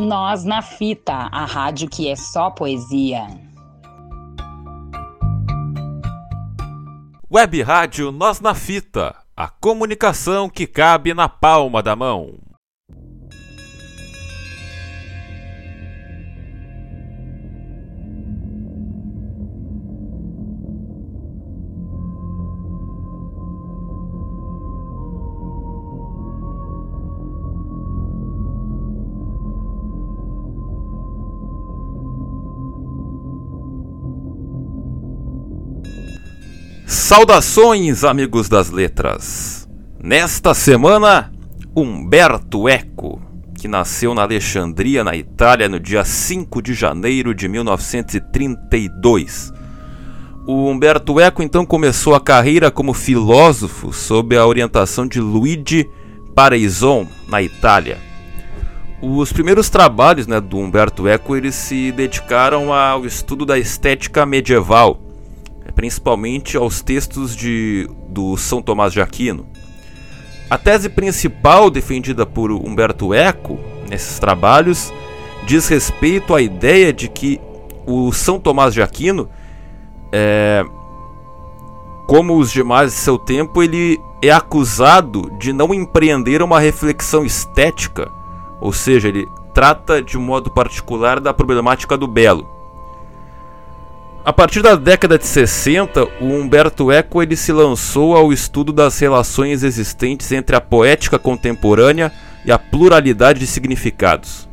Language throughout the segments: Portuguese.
Nós na Fita, a rádio que é só poesia. Web Rádio Nós na Fita, a comunicação que cabe na palma da mão. Saudações, amigos das letras! Nesta semana, Humberto Eco, que nasceu na Alexandria, na Itália, no dia 5 de janeiro de 1932. O Humberto Eco então começou a carreira como filósofo sob a orientação de Luigi Pareison, na Itália. Os primeiros trabalhos né, do Humberto Eco eles se dedicaram ao estudo da estética medieval principalmente aos textos de, do São Tomás de Aquino. A tese principal defendida por Humberto Eco nesses trabalhos diz respeito à ideia de que o São Tomás de Aquino, é, como os demais de seu tempo, ele é acusado de não empreender uma reflexão estética, ou seja, ele trata de modo particular da problemática do belo. A partir da década de 60, o Humberto Eco ele se lançou ao estudo das relações existentes entre a poética contemporânea e a pluralidade de significados.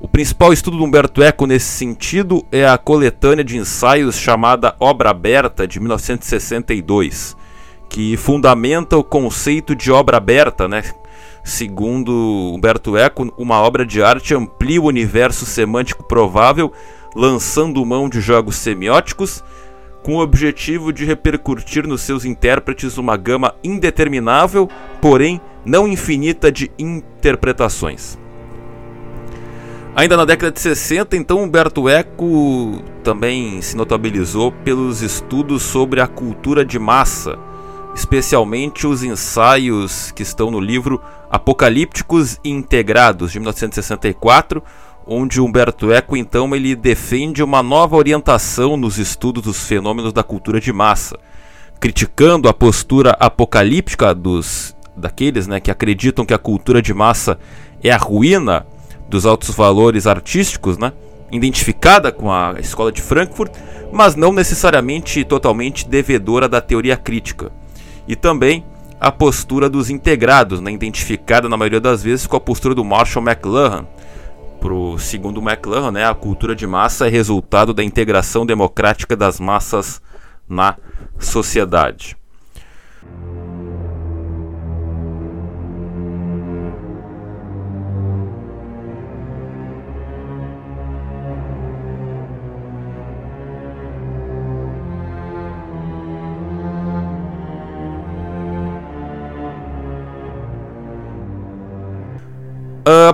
O principal estudo do Humberto Eco nesse sentido é a coletânea de ensaios chamada Obra Aberta de 1962, que fundamenta o conceito de obra aberta, né? Segundo Humberto Eco, uma obra de arte amplia o universo semântico provável lançando mão de jogos semióticos, com o objetivo de repercutir nos seus intérpretes uma gama indeterminável, porém não infinita de interpretações. Ainda na década de 60, então, Humberto Eco também se notabilizou pelos estudos sobre a cultura de massa, especialmente os ensaios que estão no livro Apocalípticos Integrados, de 1964, onde Humberto Eco então ele defende uma nova orientação nos estudos dos fenômenos da cultura de massa, criticando a postura apocalíptica dos daqueles, né, que acreditam que a cultura de massa é a ruína dos altos valores artísticos, né, identificada com a escola de Frankfurt, mas não necessariamente totalmente devedora da teoria crítica. E também a postura dos integrados, né, identificada na maioria das vezes com a postura do Marshall McLuhan, pro segundo McLuhan, né, a cultura de massa é resultado da integração democrática das massas na sociedade.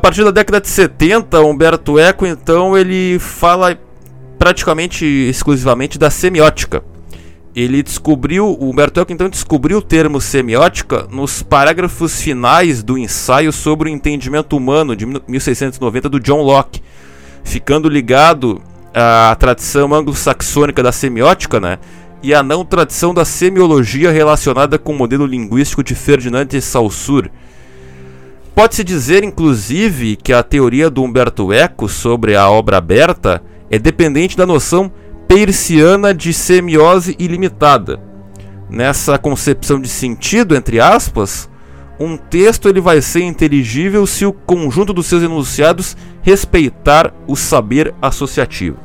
Partir da década de 70, Humberto Eco então ele fala praticamente exclusivamente da semiótica. Ele descobriu, o Humberto Eco então descobriu o termo semiótica nos parágrafos finais do ensaio sobre o entendimento humano de 1690 do John Locke, ficando ligado à tradição anglo-saxônica da semiótica, né? E à não tradição da semiologia relacionada com o modelo linguístico de Ferdinand de Saussure Pode-se dizer, inclusive, que a teoria do Humberto Eco sobre a obra aberta é dependente da noção persiana de semiose ilimitada. Nessa concepção de sentido, entre aspas, um texto ele vai ser inteligível se o conjunto dos seus enunciados respeitar o saber associativo.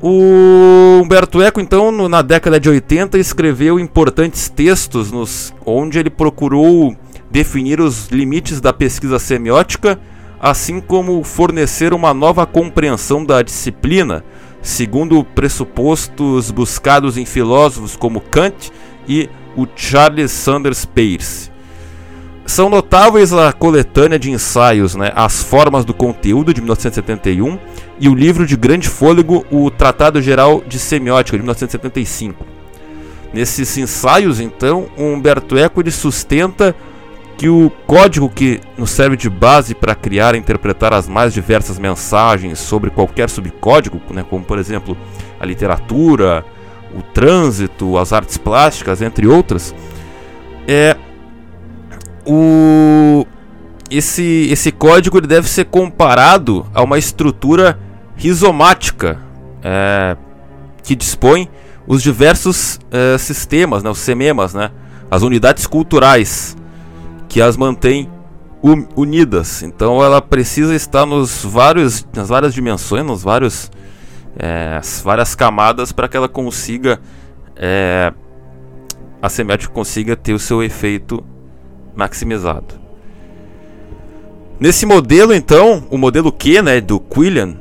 O Humberto Eco, então, no, na década de 80, escreveu importantes textos nos, onde ele procurou definir os limites da pesquisa semiótica, assim como fornecer uma nova compreensão da disciplina, segundo pressupostos buscados em filósofos como Kant e o Charles Sanders Peirce. São notáveis a coletânea de ensaios né, As Formas do Conteúdo, de 1971, e o livro de grande fôlego, o Tratado Geral de Semiótica, de 1975. Nesses ensaios, então, Humberto Eco sustenta que o código que nos serve de base para criar e interpretar as mais diversas mensagens sobre qualquer subcódigo, né, como por exemplo a literatura, o trânsito, as artes plásticas, entre outras, é o esse esse código ele deve ser comparado a uma estrutura rizomática é, que dispõe os diversos é, sistemas, né, os sememas, né, as unidades culturais que as mantém unidas. Então ela precisa estar nos vários, nas várias dimensões, nos vários, é, várias camadas para que ela consiga é, a semiótica consiga ter o seu efeito maximizado. Nesse modelo, então, o modelo Q, né, do Quillian,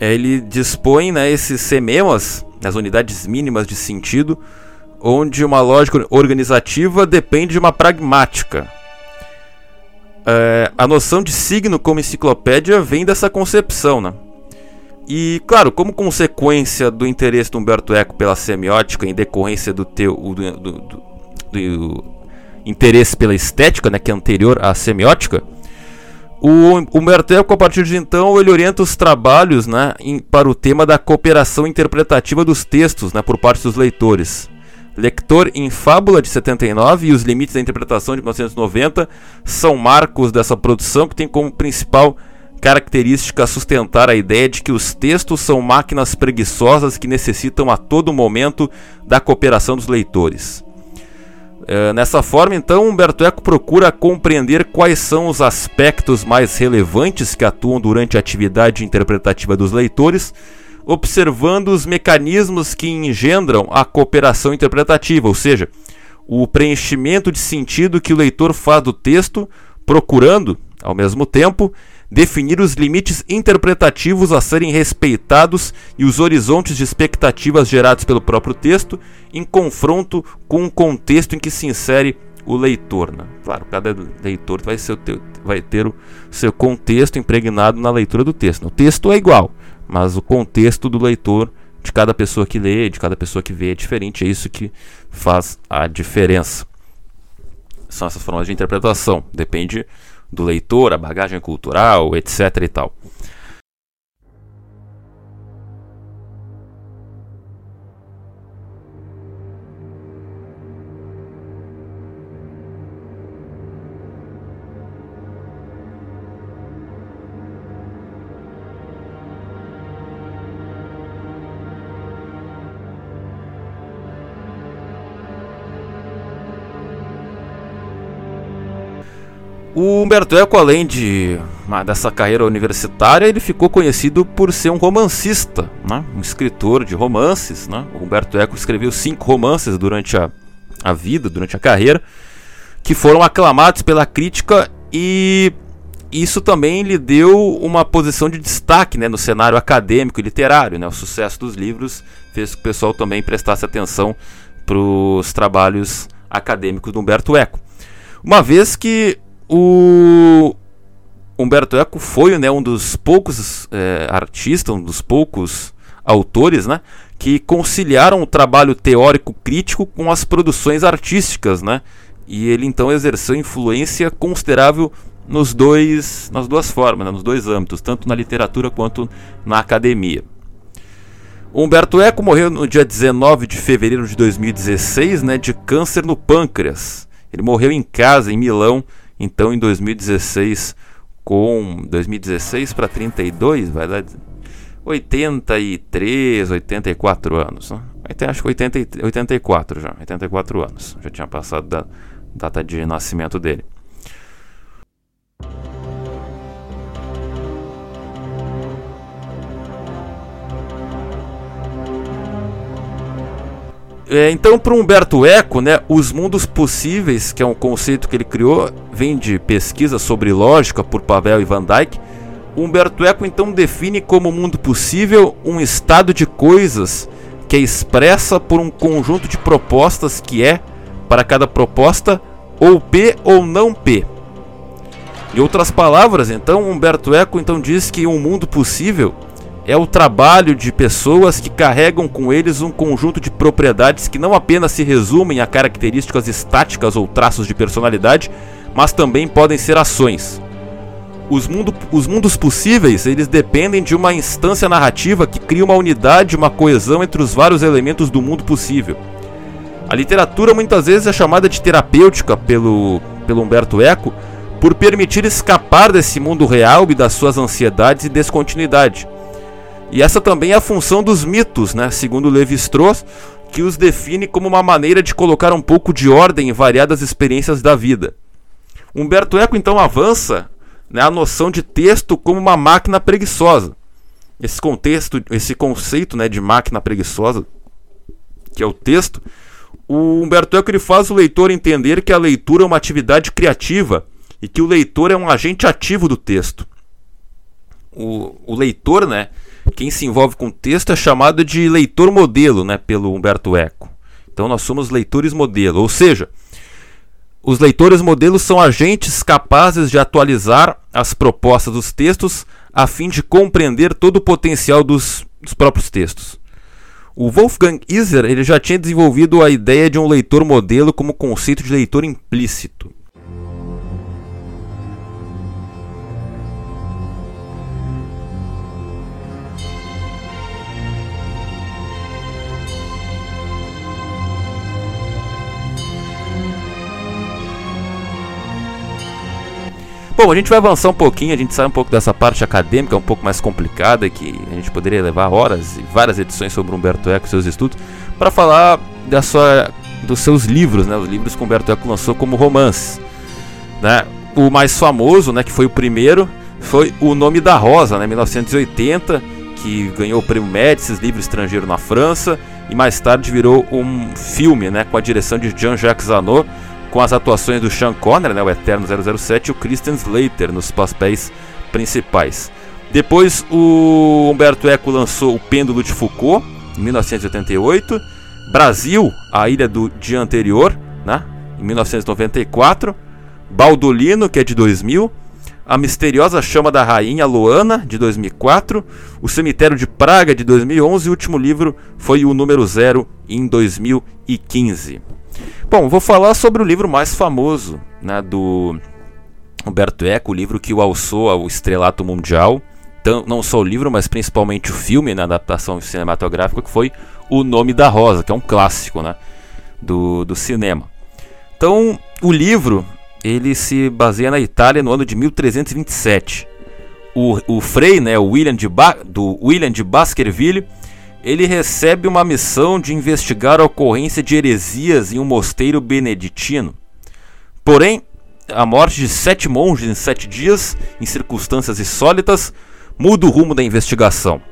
ele dispõe né, esses sememas, as unidades mínimas de sentido, onde uma lógica organizativa depende de uma pragmática. É, a noção de signo como enciclopédia vem dessa concepção, né? E, claro, como consequência do interesse do Humberto Eco pela semiótica, em decorrência do teu do, do, do, do interesse pela estética, né, que é anterior à semiótica, o Humberto Eco, a partir de então, ele orienta os trabalhos né, em, para o tema da cooperação interpretativa dos textos né, por parte dos leitores. Lector em Fábula de 79 e Os Limites da Interpretação de 1990 são marcos dessa produção que tem como principal característica sustentar a ideia de que os textos são máquinas preguiçosas que necessitam a todo momento da cooperação dos leitores. É, nessa forma, então, Humberto Eco procura compreender quais são os aspectos mais relevantes que atuam durante a atividade interpretativa dos leitores observando os mecanismos que engendram a cooperação interpretativa, ou seja, o preenchimento de sentido que o leitor faz do texto, procurando, ao mesmo tempo, definir os limites interpretativos a serem respeitados e os horizontes de expectativas gerados pelo próprio texto, em confronto com o contexto em que se insere o leitor. Né? Claro, cada leitor vai, ser vai ter o seu contexto impregnado na leitura do texto. O texto é igual, mas o contexto do leitor, de cada pessoa que lê, de cada pessoa que vê é diferente, é isso que faz a diferença. São essas formas de interpretação, depende do leitor, a bagagem cultural, etc e tal. O Humberto Eco, além de dessa carreira universitária, ele ficou conhecido por ser um romancista, né? um escritor de romances. Né? O Humberto Eco escreveu cinco romances durante a, a vida, durante a carreira, que foram aclamados pela crítica e isso também lhe deu uma posição de destaque né, no cenário acadêmico e literário. Né? O sucesso dos livros fez que o pessoal também prestasse atenção para os trabalhos acadêmicos do Humberto Eco. Uma vez que o Humberto Eco foi né, um dos poucos é, artistas, um dos poucos autores né, que conciliaram o trabalho teórico crítico com as produções artísticas. Né, e ele então exerceu influência considerável nos dois, nas duas formas, né, nos dois âmbitos, tanto na literatura quanto na academia. Humberto Eco morreu no dia 19 de fevereiro de 2016 né, de câncer no pâncreas. Ele morreu em casa, em Milão, então, em 2016, com 2016 para 32, vai dar 83, 84 anos. Né? Acho que 80, 84 já, 84 anos. Já tinha passado da data de nascimento dele. Então, para Humberto Eco, né, os mundos possíveis, que é um conceito que ele criou, vem de pesquisa sobre lógica por Pavel e Van Dyck. Humberto Eco então define como mundo possível um estado de coisas que é expressa por um conjunto de propostas que é, para cada proposta, ou P ou não P. Em outras palavras, então, Humberto Eco então diz que um mundo possível é o trabalho de pessoas que carregam com eles um conjunto de propriedades que não apenas se resumem a características estáticas ou traços de personalidade, mas também podem ser ações. Os, mundo, os mundos possíveis, eles dependem de uma instância narrativa que cria uma unidade, uma coesão entre os vários elementos do mundo possível. A literatura muitas vezes é chamada de terapêutica pelo, pelo Humberto Eco por permitir escapar desse mundo real e das suas ansiedades e descontinuidade. E essa também é a função dos mitos, né? segundo Levi-Strauss, que os define como uma maneira de colocar um pouco de ordem em variadas experiências da vida. Humberto Eco então avança né, a noção de texto como uma máquina preguiçosa. Esse contexto, esse conceito né, de máquina preguiçosa, que é o texto, o Humberto Eco ele faz o leitor entender que a leitura é uma atividade criativa e que o leitor é um agente ativo do texto. O, o leitor, né, quem se envolve com texto é chamado de leitor modelo, né, pelo Humberto Eco. Então nós somos leitores modelo, ou seja, os leitores modelos são agentes capazes de atualizar as propostas dos textos a fim de compreender todo o potencial dos, dos próprios textos. O Wolfgang Iser ele já tinha desenvolvido a ideia de um leitor modelo como conceito de leitor implícito. Bom, a gente vai avançar um pouquinho, a gente sai um pouco dessa parte acadêmica, um pouco mais complicada, que a gente poderia levar horas e várias edições sobre Humberto Eco e seus estudos, para falar da sua, dos seus livros, né, os livros que Humberto Eco lançou como romances. Né? O mais famoso, né, que foi o primeiro, foi O Nome da Rosa, né, 1980, que ganhou o prêmio Médicis, livro estrangeiro na França, e mais tarde virou um filme né, com a direção de Jean-Jacques Zanot, com as atuações do Sean Connery, né, o Eterno 007, e o Christian Slater nos papéis principais. Depois o Humberto Eco lançou O Pêndulo de Foucault, em 1988. Brasil, A Ilha do Dia Anterior, né, em 1994. Baldolino, que é de 2000. A Misteriosa Chama da Rainha Loana, de 2004. O Cemitério de Praga, de 2011. E o último livro foi o número zero, em 2015. Bom, vou falar sobre o livro mais famoso né, do Humberto Eco, o livro que o alçou ao estrelato mundial. Então, não só o livro, mas principalmente o filme, na né, adaptação cinematográfica, que foi O Nome da Rosa, que é um clássico né, do, do cinema. Então, o livro ele se baseia na Itália no ano de 1327. O, o Frei, né, o William de ba do William de Baskerville, ele recebe uma missão de investigar a ocorrência de heresias em um mosteiro beneditino. Porém, a morte de sete monges em sete dias, em circunstâncias insólitas, muda o rumo da investigação.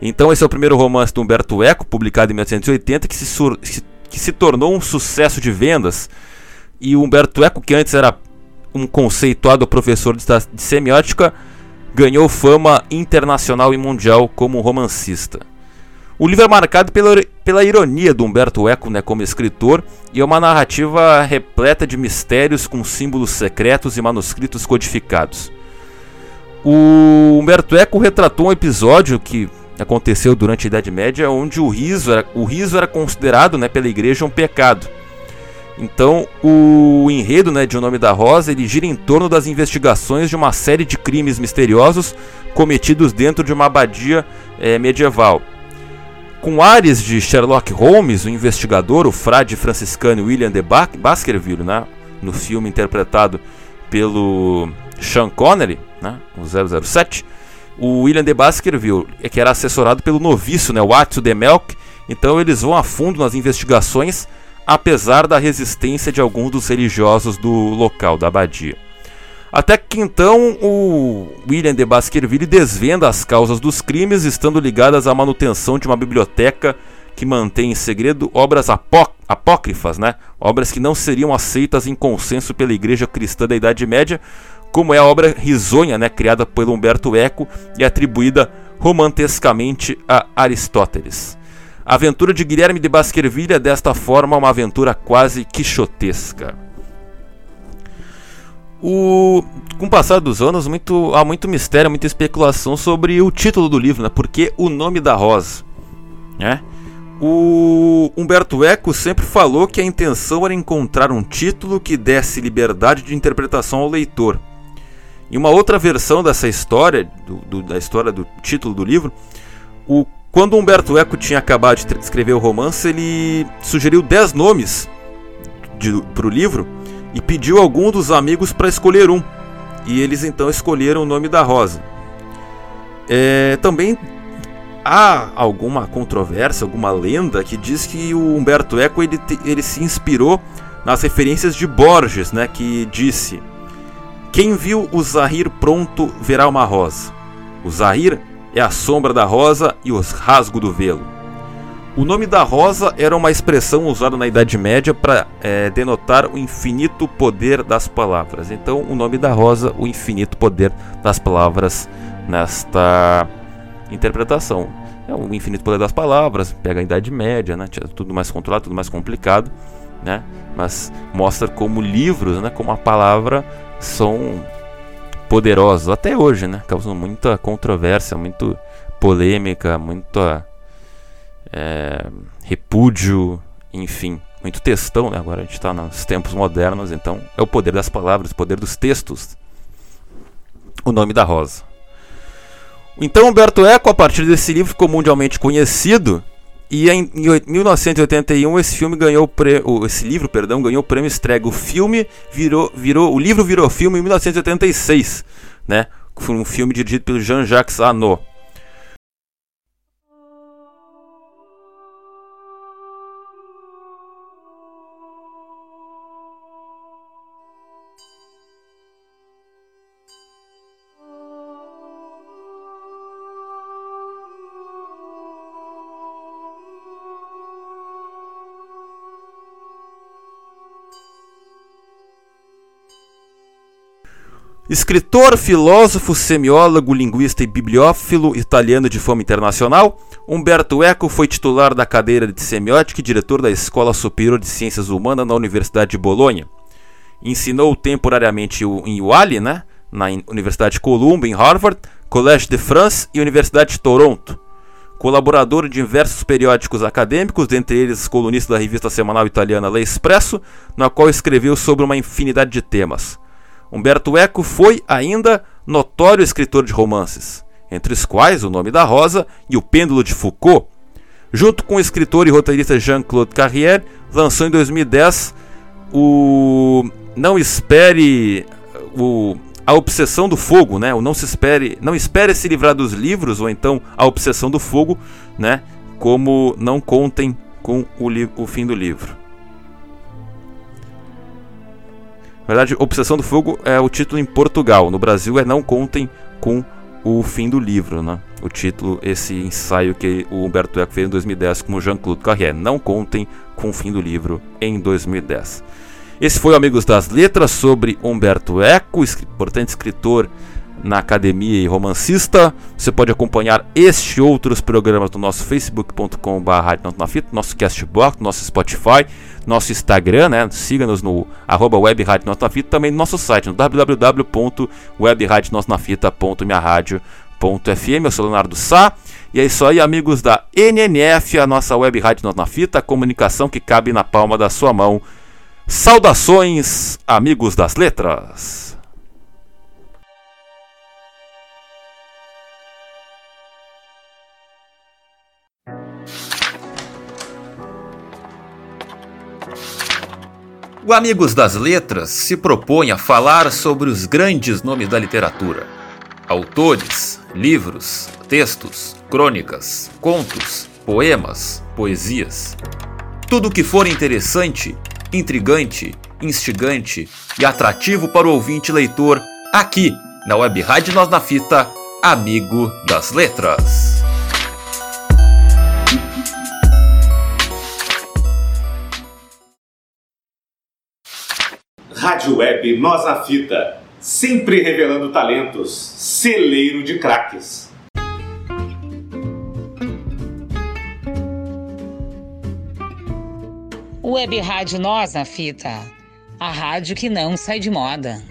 Então, esse é o primeiro romance do Humberto Eco, publicado em 1980, que se, que se tornou um sucesso de vendas. E o Humberto Eco, que antes era um conceituado professor de semiótica, ganhou fama internacional e mundial como romancista. O livro é marcado pela, pela ironia do Humberto Eco né, como escritor e é uma narrativa repleta de mistérios com símbolos secretos e manuscritos codificados. O Humberto Eco retratou um episódio que aconteceu durante a Idade Média onde o riso era, o riso era considerado né, pela igreja um pecado. Então, o enredo né, de O Nome da Rosa ele gira em torno das investigações de uma série de crimes misteriosos cometidos dentro de uma abadia é, medieval. Com áreas de Sherlock Holmes, o investigador, o frade franciscano William de Baskerville, né, no filme interpretado pelo Sean Connery, né, o 007, o William de Baskerville, é que era assessorado pelo noviço, né, o Atsu de Melk, então eles vão a fundo nas investigações, apesar da resistência de alguns dos religiosos do local, da abadia. Até que então o William de Baskerville desvenda as causas dos crimes, estando ligadas à manutenção de uma biblioteca que mantém em segredo obras apó apócrifas, né? obras que não seriam aceitas em consenso pela Igreja Cristã da Idade Média, como é a obra risonha, né? criada pelo Humberto Eco e atribuída romantescamente a Aristóteles. A aventura de Guilherme de Baskerville é desta forma uma aventura quase quixotesca. O, com o passar dos anos, muito, há muito mistério, muita especulação sobre o título do livro, né? Porque o nome da rosa, né? O Humberto Eco sempre falou que a intenção era encontrar um título que desse liberdade de interpretação ao leitor. Em uma outra versão dessa história, do, do, da história do título do livro, o, quando Humberto Eco tinha acabado de escrever o romance, ele sugeriu 10 nomes para o livro e pediu algum dos amigos para escolher um. E eles então escolheram o nome da Rosa. É, também há alguma controvérsia, alguma lenda que diz que o Humberto Eco ele, ele se inspirou nas referências de Borges, né, que disse: Quem viu o Zahir pronto verá uma rosa. O Zahir é a sombra da rosa e os rasgos do velo. O nome da rosa era uma expressão usada na Idade Média para é, denotar o infinito poder das palavras. Então, o nome da rosa, o infinito poder das palavras nesta interpretação. É o infinito poder das palavras, pega a Idade Média, né? tudo mais controlado, tudo mais complicado, né? mas mostra como livros, né? como a palavra são poderosos até hoje, né? causam muita controvérsia, muito polêmica, muita é, repúdio, enfim, muito textão. Né? Agora a gente está nos tempos modernos, então é o poder das palavras, o poder dos textos. O nome da rosa. Então Humberto Eco, a partir desse livro, ficou mundialmente conhecido. E em, 1981 esse filme ganhou pre, esse livro, perdão, ganhou o prêmio Estrega. O filme virou, virou, o livro virou filme em 1986, né? Foi um filme dirigido pelo Jean-Jacques Annaud. Escritor, filósofo, semiólogo, linguista e bibliófilo italiano de fama internacional, Umberto Eco foi titular da cadeira de semiótica e diretor da Escola Superior de Ciências Humanas na Universidade de Bolonha. Ensinou temporariamente em Wally, né, na Universidade de Columbia, em Harvard, Collège de France e Universidade de Toronto. Colaborador de diversos periódicos acadêmicos, dentre eles colunista da revista semanal italiana L'Espresso, na qual escreveu sobre uma infinidade de temas Humberto Eco foi ainda notório escritor de romances, entre os quais O Nome da Rosa e O Pêndulo de Foucault. Junto com o escritor e roteirista Jean-Claude Carrière, lançou em 2010 o Não Espere o A Obsessão do Fogo, né? O Não se espere, não espere se livrar dos livros ou então A Obsessão do Fogo, né? Como não contem com o, o fim do livro. Na verdade, Obsessão do Fogo é o título em Portugal. No Brasil é Não Contem com o Fim do Livro, né? O título, esse ensaio que o Humberto Eco fez em 2010 com o Jean-Claude Carrière. Não Contem com o Fim do Livro em 2010. Esse foi Amigos das Letras sobre Humberto Eco, importante escritor na academia e romancista. Você pode acompanhar este e outros programas no nosso facebook.com.br, nosso castbox, nosso Spotify, nosso Instagram, né? Siga-nos no arroba webradiosnotafita, também no nosso site, no www.webradiosnotafita.minharadio.fm. Eu sou Leonardo Sá. E é isso aí, amigos da NNF, a nossa web rádio Nota na Fita, comunicação que cabe na palma da sua mão. Saudações, amigos das letras! O Amigos das Letras se propõe a falar sobre os grandes nomes da literatura. Autores, livros, textos, crônicas, contos, poemas, poesias. Tudo que for interessante, intrigante, instigante e atrativo para o ouvinte leitor, aqui na Web Rádio Nós na Fita, Amigo das Letras. Rádio Web Nós na Fita, sempre revelando talentos, celeiro de craques. Web Rádio Nós na Fita, a rádio que não sai de moda.